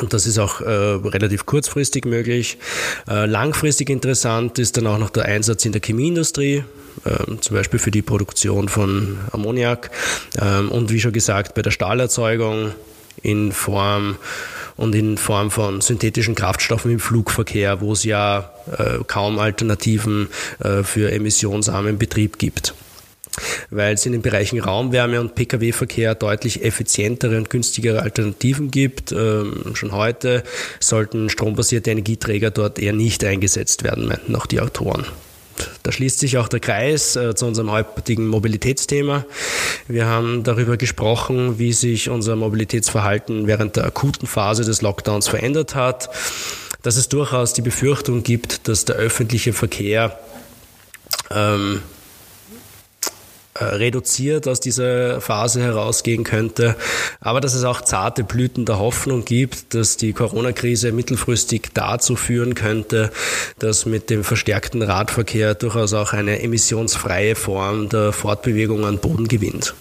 Und das ist auch äh, relativ kurzfristig möglich. Äh, langfristig interessant ist dann auch noch der Einsatz in der Chemieindustrie, äh, zum Beispiel für die Produktion von Ammoniak ähm, und wie schon gesagt bei der Stahlerzeugung in Form und in Form von synthetischen Kraftstoffen im Flugverkehr, wo es ja äh, kaum Alternativen äh, für emissionsarmen Betrieb gibt weil es in den Bereichen Raumwärme und Pkw-Verkehr deutlich effizientere und günstigere Alternativen gibt. Ähm, schon heute sollten strombasierte Energieträger dort eher nicht eingesetzt werden, meinten auch die Autoren. Da schließt sich auch der Kreis äh, zu unserem heutigen Mobilitätsthema. Wir haben darüber gesprochen, wie sich unser Mobilitätsverhalten während der akuten Phase des Lockdowns verändert hat, dass es durchaus die Befürchtung gibt, dass der öffentliche Verkehr ähm, äh, reduziert aus dieser Phase herausgehen könnte, aber dass es auch zarte Blüten der Hoffnung gibt, dass die Corona-Krise mittelfristig dazu führen könnte, dass mit dem verstärkten Radverkehr durchaus auch eine emissionsfreie Form der Fortbewegung an Boden gewinnt.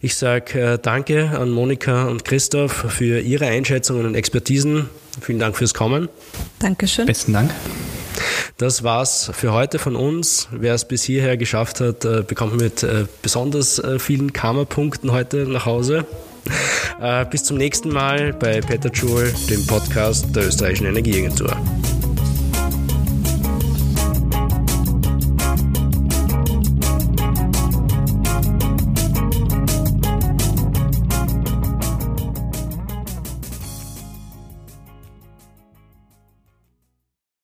Ich sage äh, danke an Monika und Christoph für ihre Einschätzungen und Expertisen. Vielen Dank fürs Kommen. Dankeschön. Besten Dank. Das war's für heute von uns. Wer es bis hierher geschafft hat, äh, bekommt mit äh, besonders äh, vielen Karma-Punkten heute nach Hause. Bis zum nächsten Mal bei Peter Joule, dem Podcast der Österreichischen Energieagentur.